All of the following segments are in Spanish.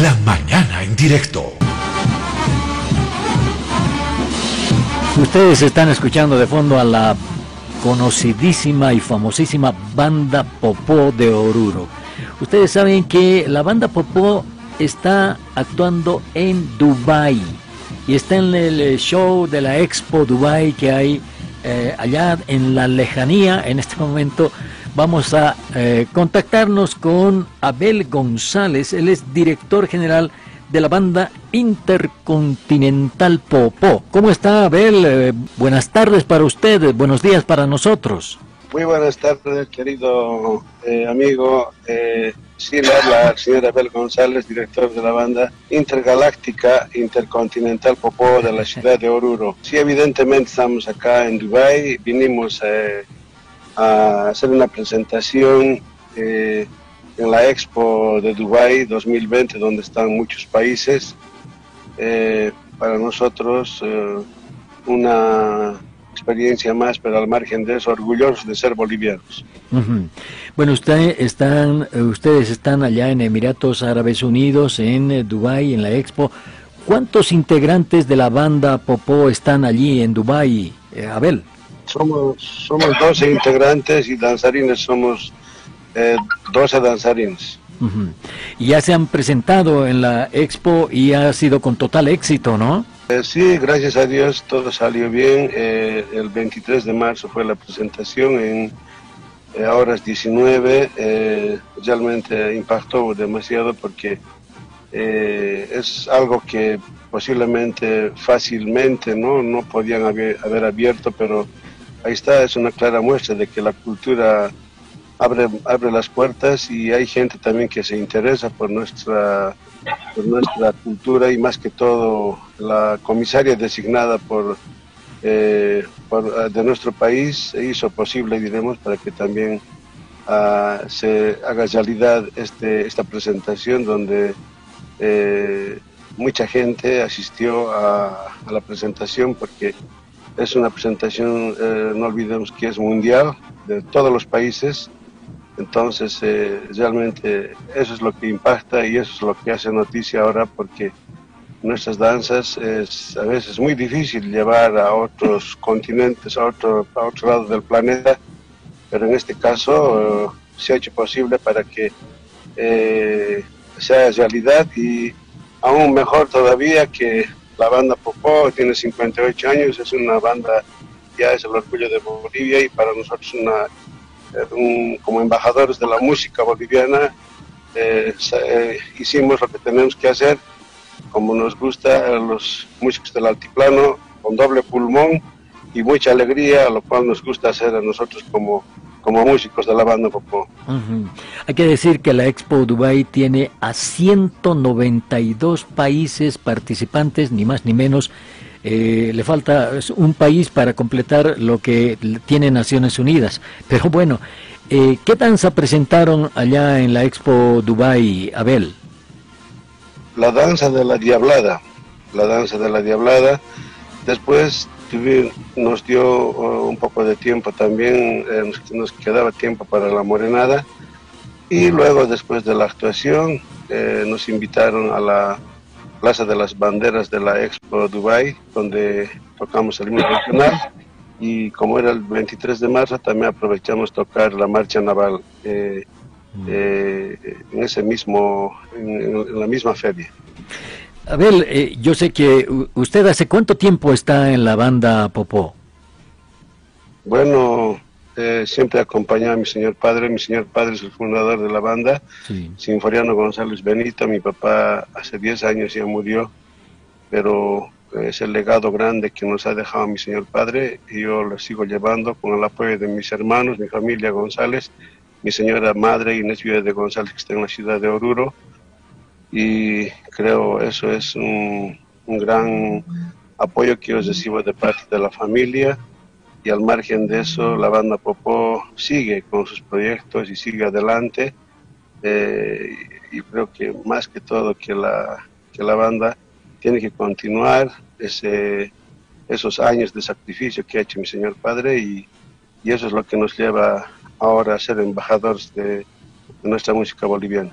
La mañana en directo. Ustedes están escuchando de fondo a la conocidísima y famosísima banda Popó de Oruro. Ustedes saben que la banda Popó está actuando en Dubai y está en el show de la Expo Dubai que hay eh, allá en la lejanía en este momento vamos a eh, contactarnos con Abel González, él es director general de la banda Intercontinental Popó. ¿Cómo está Abel? Eh, buenas tardes para usted, buenos días para nosotros. Muy buenas tardes, querido eh, amigo. Eh, sí, la señora Abel González, director de la banda Intergaláctica Intercontinental Popó de la ciudad de Oruro. Sí, evidentemente estamos acá en Dubai, vinimos a hacer una presentación eh, en la Expo de Dubai 2020, donde están muchos países. Eh, para nosotros eh, una experiencia más, pero al margen de eso, orgullosos de ser bolivianos. Bueno, usted, están, ustedes están allá en Emiratos Árabes Unidos, en Dubai, en la Expo. ¿Cuántos integrantes de la banda Popó están allí en Dubai, Abel? Somos, somos 12 integrantes y danzarines somos eh, 12 danzarines. Y ya se han presentado en la expo y ha sido con total éxito, ¿no? Eh, sí, gracias a Dios todo salió bien. Eh, el 23 de marzo fue la presentación en eh, horas 19. realmente impactó demasiado porque es algo que posiblemente fácilmente no, no podían haber, haber abierto, pero ahí está, es una clara muestra de que la cultura abre, abre las puertas y hay gente también que se interesa por nuestra, por nuestra cultura y más que todo la comisaria designada por, eh, de nuestro país hizo posible, diremos, para que también uh, se haga realidad este, esta presentación donde eh, mucha gente asistió a la presentación porque es una presentación, eh, no olvidemos que es mundial, de todos los países. Entonces, eh, realmente eso es lo que impacta y eso es lo que hace noticia ahora porque nuestras danzas es a veces muy difícil llevar a otros continentes, a otro, lado del planeta, pero en este caso eh, se ha hecho posible para que sea realidad y aún mejor todavía que la banda Popó tiene 58 años, es una banda, ya es el orgullo de Bolivia y para nosotros una, eh, como embajadores de la música boliviana eh, eh, hicimos lo que tenemos que hacer, como nos gusta a los músicos del altiplano, con doble pulmón y mucha alegría, lo cual nos gusta hacer a nosotros como como músicos de la banda Popó. Hay que decir que la Expo Dubai tiene a 192 países participantes, ni más ni menos. Eh, le falta un país para completar lo que tiene Naciones Unidas. Pero bueno, eh, ¿qué danza presentaron allá en la Expo Dubai, Abel? La danza de la Diablada. La danza de la Diablada. Después nos dio uh, un poco de tiempo también, eh, nos, quedaba tiempo para la morenada. Y luego después de la actuación eh, nos invitaron a la Plaza de las Banderas de la Expo Dubai, donde tocamos el himno regional. Y como era el 23 de marzo también aprovechamos tocar la marcha naval eh, en ese mismo, en la misma feria. Abel, eh, yo sé que usted hace cuánto tiempo está en la banda Popó. Bueno, eh, siempre acompañado a mi señor padre. Mi señor padre es el fundador de la banda, Sinforiano González Benito. Mi papá hace 10 años ya murió, pero es el legado grande que nos ha dejado mi señor padre y yo lo sigo llevando con el apoyo de mis hermanos, mi familia González, mi señora madre Inés Vida de González que está en la ciudad de Oruro y creo eso es un, gran apoyo que yo recibo de parte de la familia y al margen de eso la banda Popó sigue con sus proyectos y sigue adelante eh, y creo que más que todo que la, que la banda tiene que continuar ese, esos años de sacrificio que ha hecho mi señor padre y, y eso es lo que nos lleva ahora a ser embajadores de nuestra música boliviana.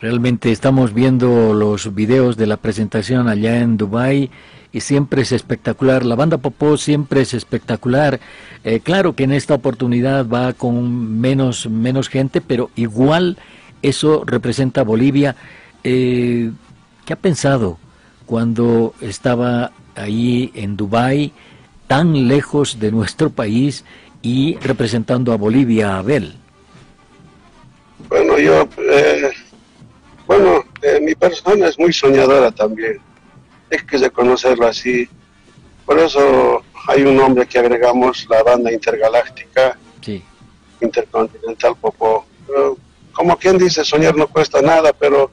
Realmente estamos viendo los videos de la presentación allá en Dubai y siempre es espectacular. La banda Popó siempre es espectacular. Eh, claro que en esta oportunidad va con menos, menos gente, pero igual eso representa Bolivia. Eh, ¿Qué ha pensado cuando estaba ahí en Dubai, tan lejos de nuestro país y representando a Bolivia, Abel? Bueno, yo eh, bueno, eh, mi persona es muy soñadora también. Es que de conocerlo así. Por eso hay un nombre que agregamos, la banda intergaláctica, intercontinental Popó. como quien dice, soñar no cuesta nada, pero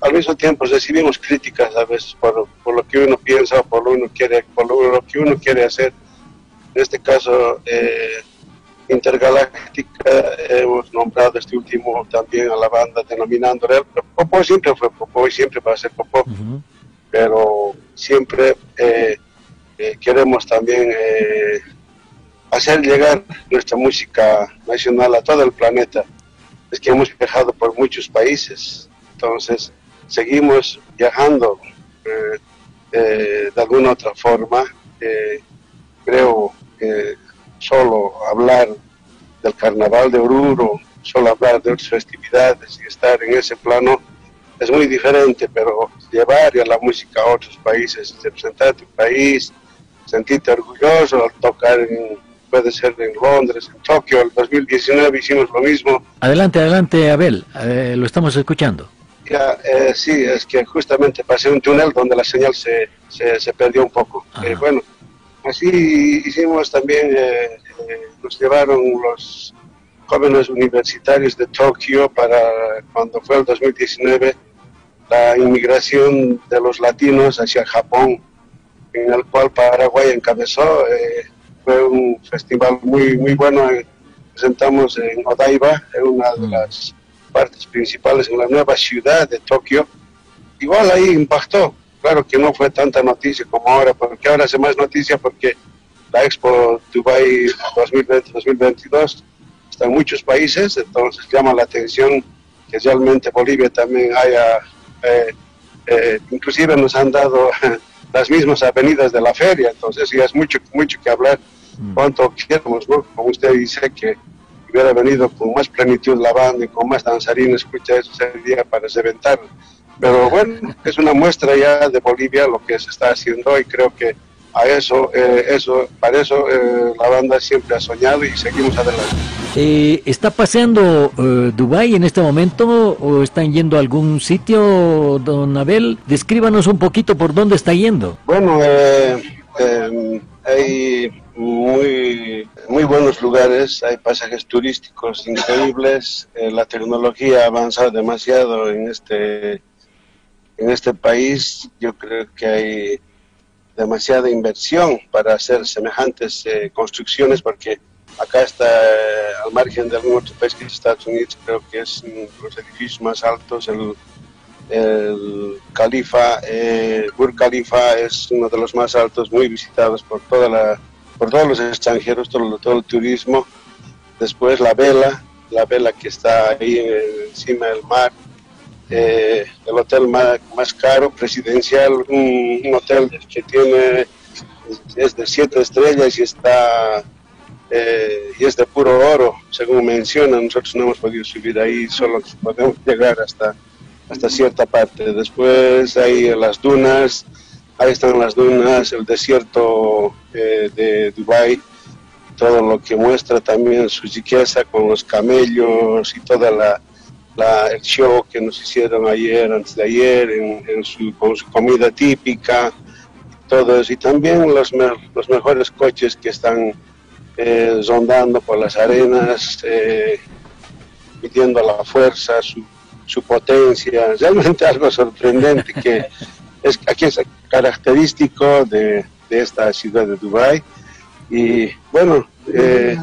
al mismo tiempo recibimos críticas a veces por, lo que uno piensa, por lo, uno quiere, por lo, que uno quiere hacer. En este caso, eh, intergaláctica, hemos nombrado este último también a la banda denominándole, Popó siempre fue Popó y siempre va a ser Popó, pero siempre eh, eh, queremos también eh, hacer llegar nuestra música nacional a todo el planeta. Es que hemos viajado por muchos países, entonces seguimos viajando de alguna otra forma. creo que solo hablar del carnaval de Oruro, solo hablar de otras festividades y estar en ese plano es muy diferente, pero llevar a la música a otros países, representar tu país, sentirte orgulloso al tocar en, puede ser en Londres, en Tokio, el 2019 hicimos lo mismo. Adelante, adelante, Abel, eh, lo estamos escuchando. Ya, eh, sí, es que justamente pasé un túnel donde la señal se, se, perdió un poco. Eh, bueno, así hicimos también nos llevaron los jóvenes universitarios de Tokio para cuando fue el 2019 la inmigración de los latinos hacia Japón, en el cual Paraguay encabezó. Eh, fue un festival muy, muy bueno. Presentamos en Odaiba, en una de mm. las partes principales, en la nueva ciudad de Tokio. Igual ahí impactó. Claro que no fue tanta noticia como ahora, porque ahora hace más noticia porque la Expo Dubai 2020-2022 está en muchos países, entonces llama la atención que realmente Bolivia también haya, eh, eh, inclusive nos han dado las mismas avenidas de la feria, entonces ya es mucho, mucho que hablar mm. cuánto queremos, ¿no? Como usted dice que hubiera venido con más plenitud la banda y con más danzarines, escucha, eso sería para reventar. Pero bueno, es una muestra ya de Bolivia lo que se está haciendo y creo que a eso, eh, eso, para eso eh, la banda siempre ha soñado y seguimos adelante. Eh, ¿Está paseando Dubai en este momento o están yendo a algún sitio, don Abel? Descríbanos un poquito por dónde está yendo. Bueno, hay muy, muy buenos lugares, hay pasajes turísticos increíbles, la tecnología ha avanzado demasiado en este, en este país, yo creo que hay demasiada inversión para hacer semejantes eh, construcciones porque acá está eh, al margen de algún otro país que es Estados Unidos, creo que es los edificios más altos, el, el Khalifa, eh, Burj Khalifa es uno de los más altos, muy visitados por toda la por todos los extranjeros, todo, todo el turismo. Después la vela, la vela que está ahí encima del mar, eh, el hotel más, más, caro, presidencial, un, hotel que tiene, es de siete estrellas y está eh, y es de puro oro, según mencionan, nosotros no hemos podido subir ahí, solo podemos llegar hasta, hasta cierta parte. Después hay las dunas, ahí están las dunas, el desierto eh, de Dubai, todo lo que muestra también su riqueza con los camellos y toda la, el show que nos hicieron ayer, antes de ayer, en, su, con su comida típica, todo. Y también los, los mejores coches que están eh, rondando por las arenas, eh, midiendo la fuerza, su, su potencia. Realmente algo sorprendente que es, aquí es característico de, de esta ciudad de Dubái. Y bueno, eh,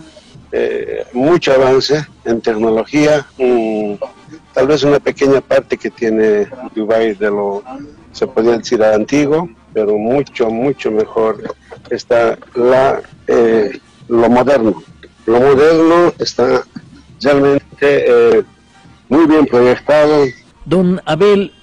eh, mucho avance en tecnología, tal vez una pequeña parte que tiene Dubai de lo, se podría decir, antiguo, pero mucho, mucho mejor está la, eh, lo moderno. Lo moderno está realmente eh, muy bien proyectado, Don Abel,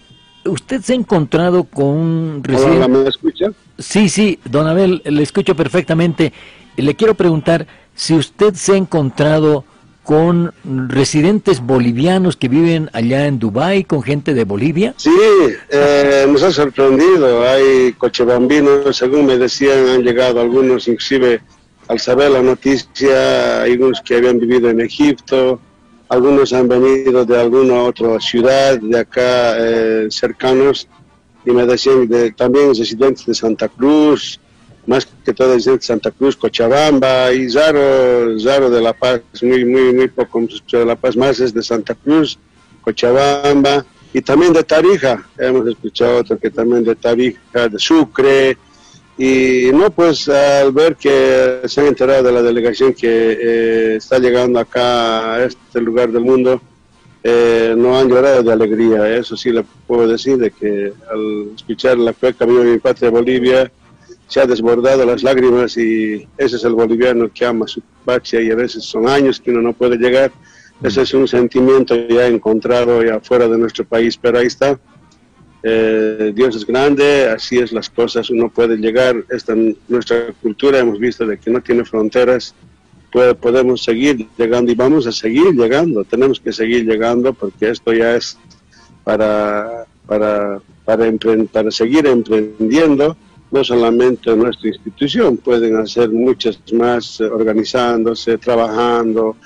¿usted se ha encontrado con un residente? ¿Me escucha? Sí, sí, don Abel, le escucho perfectamente. Le quiero preguntar si usted se ha encontrado con residentes bolivianos que viven allá en Dubái, con gente de Bolivia? Sí, eh, nos ha sorprendido. Hay cochabambinos, según me decían, han llegado algunos, inclusive al saber la noticia, algunos que habían vivido en Egipto, algunos han venido de alguna otra ciudad de acá eh, cercanos y me decían de, también residentes de Santa Cruz, más que todo de Santa Cruz, Cochabamba y Zaro, Zaro de La Paz, muy, muy, muy poco de La Paz, más es de Santa Cruz, Cochabamba y también de Tarija, hemos escuchado otro que también de Tarija, de Sucre, y no, pues al ver que se han enterado de la delegación que eh, está llegando acá a este lugar del mundo, eh, no han llorado de alegría, eso sí le puedo decir, de que al escuchar la cueca de mi patria Bolivia, se ha desbordado las lágrimas y ese es el boliviano que ama su patria y a veces son años que uno no puede llegar. Ese es un sentimiento ya encontrado ya fuera de nuestro país, pero ahí está. Eh, Dios es grande, así es las cosas, uno puede llegar, esta nuestra cultura hemos visto de que no tiene fronteras, puede, podemos seguir llegando y vamos a seguir llegando, tenemos que seguir llegando porque esto ya es para, para, para, para seguir emprendiendo no solamente nuestra institución, pueden hacer muchas más eh, organizándose, trabajando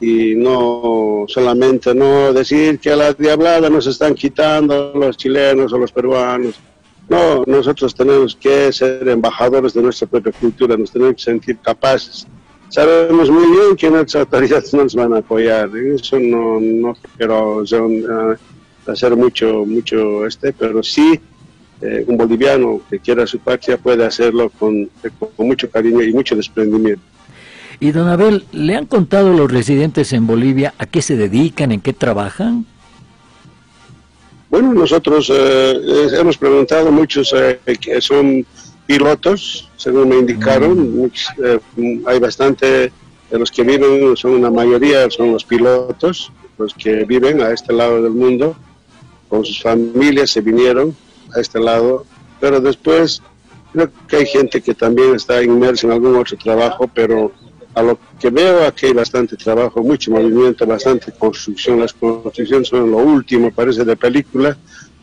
y no solamente no decir que a la diablada nos están quitando los chilenos o los peruanos. No, nosotros tenemos que ser embajadores de nuestra propia cultura, nos tenemos que sentir capaces. Sabemos muy bien que nuestras autoridades no nos van a apoyar, eso no, no quiero eh, hacer mucho, mucho este, pero sí eh, un boliviano que quiera su patria puede hacerlo con, con mucho cariño y mucho desprendimiento. Y don Abel, ¿le han contado los residentes en Bolivia a qué se dedican, en qué trabajan? Bueno, nosotros eh, hemos preguntado, muchos eh, que son pilotos, según me indicaron, mm. hay bastante de los que viven, son una mayoría, son los pilotos, los que viven a este lado del mundo, con sus familias se vinieron a este lado, pero después creo que hay gente que también está inmersa en algún otro trabajo, pero a lo que veo aquí hay bastante trabajo, mucho movimiento, bastante construcción. Las construcciones son lo último, parece de película,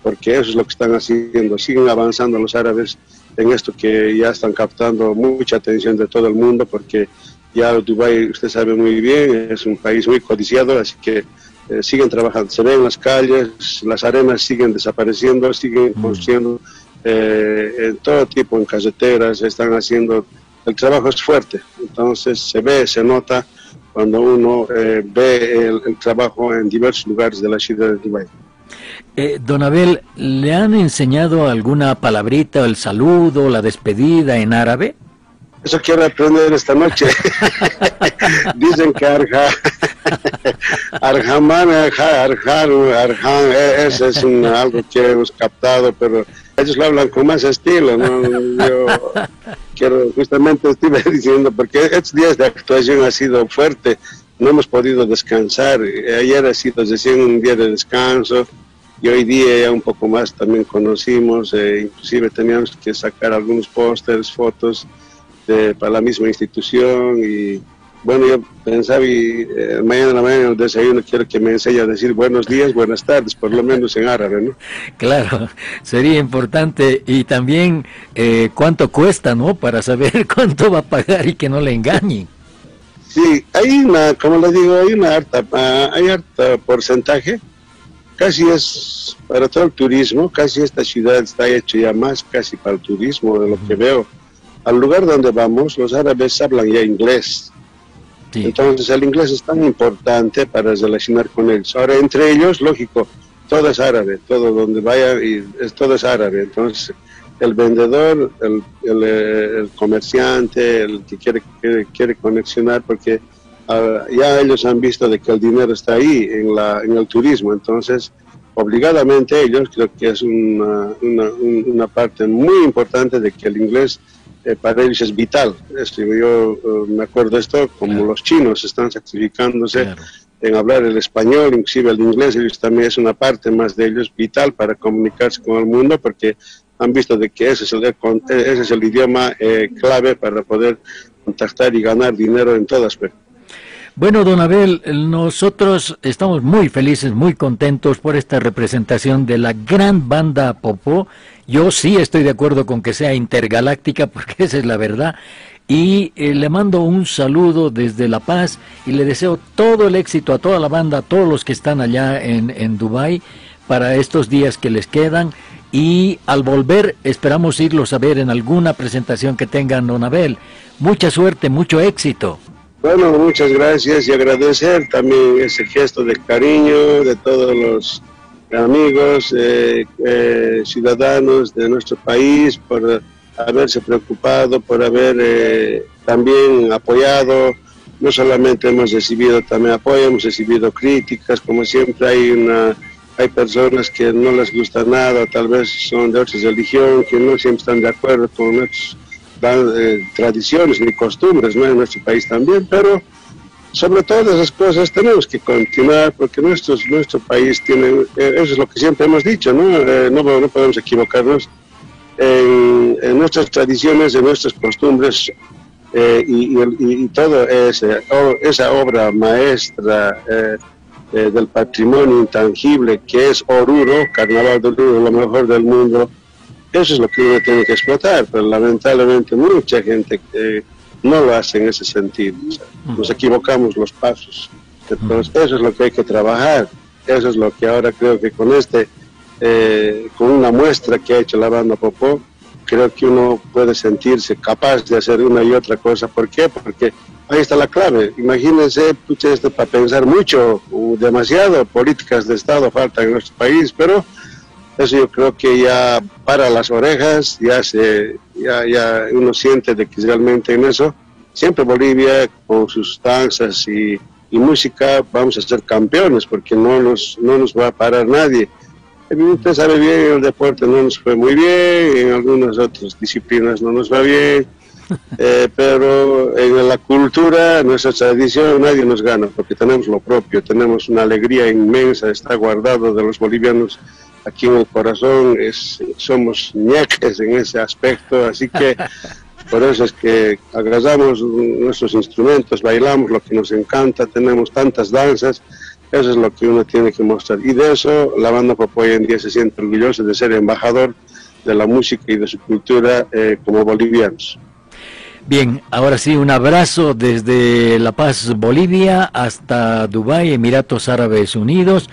porque eso es lo que están haciendo. Siguen avanzando los árabes en esto que ya están captando mucha atención de todo el mundo, porque ya Dubái, usted sabe muy bien, es un país muy codiciado, así que eh, siguen trabajando, se ven en las calles, las arenas siguen desapareciendo, siguen mm. construyendo eh, en todo tipo, en carreteras, están haciendo, el trabajo es fuerte, entonces se ve, se nota cuando uno eh, ve el, trabajo en diversos lugares de la ciudad de Dubái. don Abel, ¿le han enseñado alguna palabrita, el saludo, la despedida en árabe? Eso quiero aprender esta noche. Dicen que Arja, Arjaman, Arjan, Arjan, e, ese es un, algo que hemos captado, pero ellos lo hablan con más estilo, ¿no? Yo quiero, justamente estuve diciendo, porque estos días de actuación ha sido fuerte, no hemos podido descansar. Ayer ha sido recién un día de descanso y hoy día ya un poco más también conocimos, eh, inclusive teníamos que sacar algunos pósters, fotos para la misma institución y bueno, yo pensaba y eh, mañana en la mañana en el desayuno quiero que me enseñe a decir buenos días, buenas tardes, por lo menos en árabe, ¿no? Claro, sería importante y también eh, cuánto cuesta, ¿no? Para saber cuánto va a pagar y que no le engañen. Sí, hay una, como le digo, hay una harta, ah, hay harta porcentaje, casi es para todo el turismo, casi esta ciudad está hecha ya más casi para el turismo de lo que veo al lugar donde vamos, los árabes hablan ya inglés. Entonces el inglés es tan importante para relacionar con ellos. Ahora, entre ellos, lógico, todo es árabe, todo donde vaya, y es, todo es árabe. Entonces, el vendedor, el, el, comerciante, el que quiere, quiere, conexionar, porque ah, ya ellos han visto de que el dinero está ahí, en, la, en el turismo. Entonces, obligadamente ellos creo que es una, una parte muy importante de que el inglés eh, para ellos es vital. Esto, yo eh, me acuerdo de esto, como los chinos están sacrificándose en hablar el español, inclusive el inglés, ellos también es una parte más de ellos vital para comunicarse con el mundo porque han visto de que ese es el, ese es el idioma eh, clave para poder contactar y ganar dinero en todas partes. Bueno, don Abel, nosotros estamos muy felices, muy contentos por esta representación de la gran banda Popó. Yo sí estoy de acuerdo con que sea intergaláctica, porque esa es la verdad. Y eh, le mando un saludo desde La Paz y le deseo todo el éxito a toda la banda, a todos los que están allá en, en Dubái para estos días que les quedan. Y al volver esperamos irlos a ver en alguna presentación que tengan, don Abel. Mucha suerte, mucho éxito. Bueno, muchas gracias y agradecer también ese gesto de cariño de todos los amigos, eh, eh, ciudadanos de nuestro país por haberse preocupado, por haber eh, también apoyado. No solamente hemos recibido también apoyo, hemos recibido críticas, como siempre hay una hay personas que no les gusta nada, tal vez son de otra religión, que no siempre están de acuerdo con nuestros eh, tradiciones ni costumbres ¿no? en nuestro país también, pero sobre todas esas cosas tenemos que continuar porque nuestro país tiene, eh, eso es lo que siempre hemos dicho, no, eh, no, podemos equivocarnos en, nuestras tradiciones, en nuestras costumbres y, y, todo ese, esa obra maestra del patrimonio intangible que es Oruro, Carnaval de Oruro, lo mejor del mundo, eso es lo que uno tiene que explotar, pero lamentablemente mucha gente eh, no lo hace en ese sentido. nos equivocamos los pasos. Entonces, eso es lo que hay que trabajar. Eso es lo que ahora creo que con este, eh, con una muestra que ha hecho la banda Popó, creo que uno puede sentirse capaz de hacer una y otra cosa. ¿Por qué? Porque ahí está la clave. Imagínense, pucha, esto para pensar mucho, demasiado, políticas de Estado faltan en nuestro país, pero eso yo creo que ya para las orejas, ya, se, ya, ya uno siente de que realmente en eso, siempre Bolivia con sus danzas y, y música vamos a ser campeones porque no nos, no nos va a parar nadie. Usted sabe bien, el deporte no nos fue muy bien, en algunas otras disciplinas no nos va bien, eh, pero en la cultura, en nuestra tradición, nadie nos gana porque tenemos lo propio, tenemos una alegría inmensa, está guardado de los bolivianos aquí en el corazón es, somos ñeques en ese aspecto, así que por eso es que agradamos nuestros instrumentos, bailamos lo que nos encanta, tenemos tantas danzas, eso es lo que uno tiene que mostrar. Y de eso la banda Popó hoy en día se siente orgullosa de ser embajador de la música y de su cultura eh, como bolivianos. Bien, ahora sí, un abrazo desde La Paz, Bolivia, hasta Dubái, Emiratos Árabes Unidos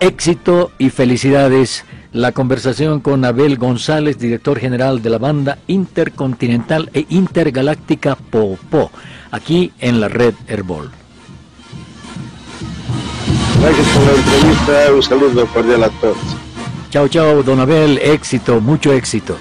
éxito y felicidades. La conversación con Abel González, director general de la banda intercontinental e intergaláctica Popó, aquí en la red Herbol. Gracias por la entrevista, un saludo cordial a todos. Chao, chao, don Abel, éxito, mucho éxito.